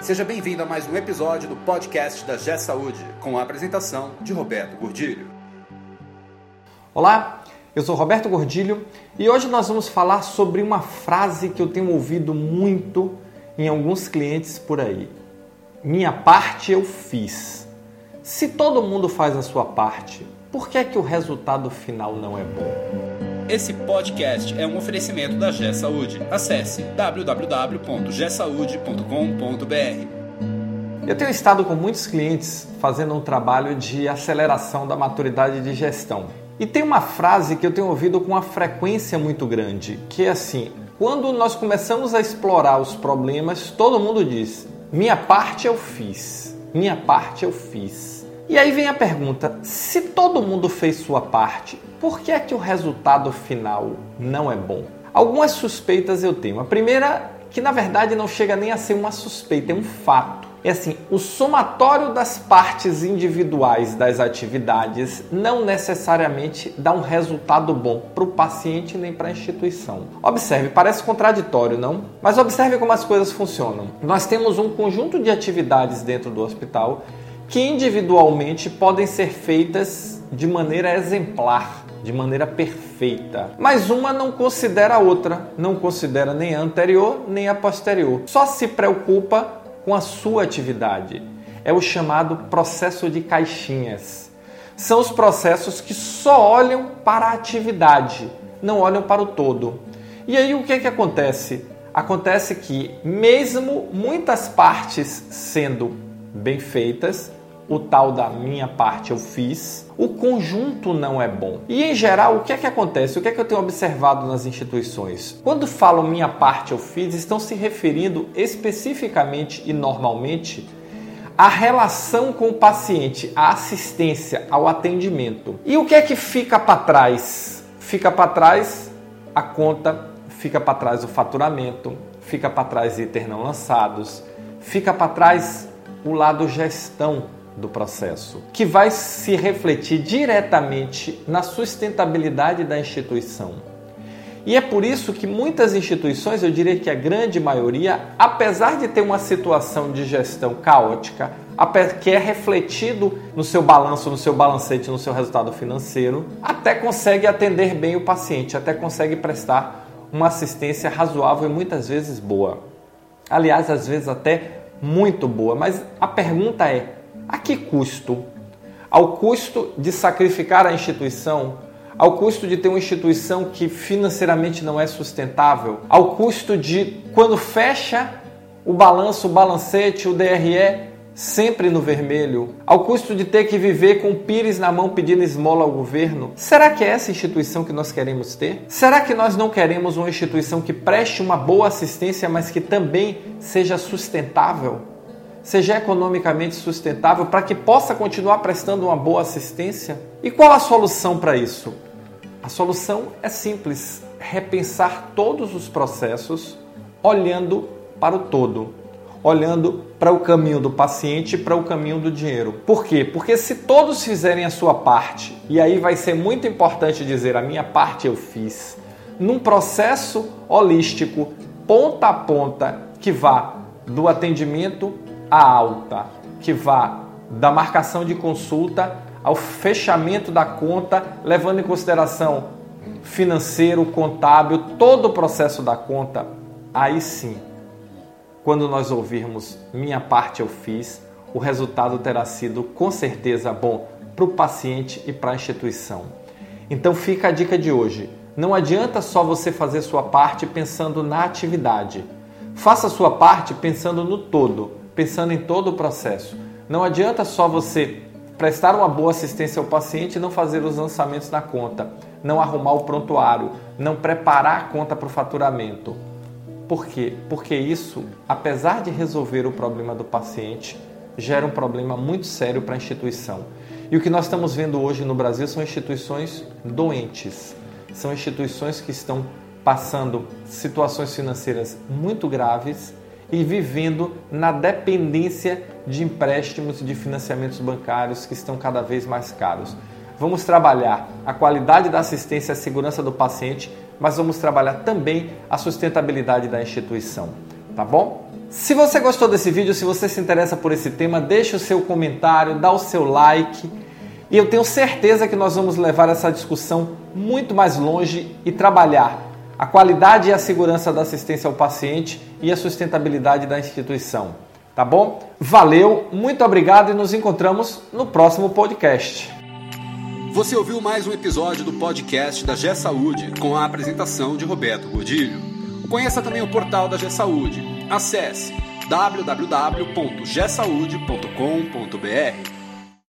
Seja bem-vindo a mais um episódio do podcast da G Saúde, com a apresentação de Roberto Gordilho. Olá, eu sou Roberto Gordilho e hoje nós vamos falar sobre uma frase que eu tenho ouvido muito em alguns clientes por aí. Minha parte eu fiz. Se todo mundo faz a sua parte, por que é que o resultado final não é bom? Esse podcast é um oferecimento da G Saúde. Acesse www.gsaude.com.br. Eu tenho estado com muitos clientes fazendo um trabalho de aceleração da maturidade de gestão. E tem uma frase que eu tenho ouvido com uma frequência muito grande, que é assim: quando nós começamos a explorar os problemas, todo mundo diz: minha parte eu fiz, minha parte eu fiz. E aí vem a pergunta: se todo mundo fez sua parte, por que é que o resultado final não é bom? Algumas suspeitas eu tenho. A primeira, que na verdade não chega nem a ser uma suspeita, é um fato. É assim, o somatório das partes individuais das atividades não necessariamente dá um resultado bom para o paciente nem para a instituição. Observe, parece contraditório, não? Mas observe como as coisas funcionam. Nós temos um conjunto de atividades dentro do hospital que individualmente podem ser feitas de maneira exemplar, de maneira perfeita. Mas uma não considera a outra, não considera nem a anterior nem a posterior. Só se preocupa com a sua atividade. É o chamado processo de caixinhas. São os processos que só olham para a atividade, não olham para o todo. E aí o que é que acontece? Acontece que, mesmo muitas partes sendo bem feitas, o tal da minha parte eu fiz, o conjunto não é bom. E em geral, o que é que acontece? O que é que eu tenho observado nas instituições? Quando falam minha parte eu fiz, estão se referindo especificamente e normalmente à relação com o paciente, à assistência, ao atendimento. E o que é que fica para trás? Fica para trás a conta, fica para trás o faturamento, fica para trás itens não lançados, fica para trás o lado gestão do processo, que vai se refletir diretamente na sustentabilidade da instituição. E é por isso que muitas instituições, eu diria que a grande maioria, apesar de ter uma situação de gestão caótica, que é refletido no seu balanço, no seu balancete, no seu resultado financeiro, até consegue atender bem o paciente, até consegue prestar uma assistência razoável e muitas vezes boa. Aliás, às vezes até muito boa. Mas a pergunta é: a que custo? Ao custo de sacrificar a instituição? Ao custo de ter uma instituição que financeiramente não é sustentável? Ao custo de, quando fecha o balanço, o balancete, o DRE, sempre no vermelho, ao custo de ter que viver com o pires na mão pedindo esmola ao governo? Será que é essa instituição que nós queremos ter? Será que nós não queremos uma instituição que preste uma boa assistência, mas que também seja sustentável? Seja economicamente sustentável para que possa continuar prestando uma boa assistência? E qual a solução para isso? A solução é simples: repensar todos os processos olhando para o todo, olhando para o caminho do paciente e para o caminho do dinheiro. Por quê? Porque se todos fizerem a sua parte, e aí vai ser muito importante dizer a minha parte eu fiz, num processo holístico, ponta a ponta, que vá do atendimento a alta, que vá da marcação de consulta ao fechamento da conta, levando em consideração financeiro, contábil, todo o processo da conta, aí sim, quando nós ouvirmos minha parte eu fiz, o resultado terá sido com certeza bom para o paciente e para a instituição. Então fica a dica de hoje. Não adianta só você fazer sua parte pensando na atividade. Faça sua parte pensando no todo pensando em todo o processo. Não adianta só você prestar uma boa assistência ao paciente e não fazer os lançamentos na conta, não arrumar o prontuário, não preparar a conta para o faturamento. Por quê? Porque isso, apesar de resolver o problema do paciente, gera um problema muito sério para a instituição. E o que nós estamos vendo hoje no Brasil são instituições doentes, são instituições que estão passando situações financeiras muito graves e vivendo na dependência de empréstimos e de financiamentos bancários que estão cada vez mais caros. Vamos trabalhar a qualidade da assistência e a segurança do paciente, mas vamos trabalhar também a sustentabilidade da instituição, tá bom? Se você gostou desse vídeo, se você se interessa por esse tema, deixe o seu comentário, dá o seu like. E eu tenho certeza que nós vamos levar essa discussão muito mais longe e trabalhar a qualidade e a segurança da assistência ao paciente e a sustentabilidade da instituição. Tá bom? Valeu, muito obrigado e nos encontramos no próximo podcast. Você ouviu mais um episódio do podcast da G Saúde com a apresentação de Roberto Godilho. Conheça também o portal da G Saúde. Acesse www.gsaude.com.br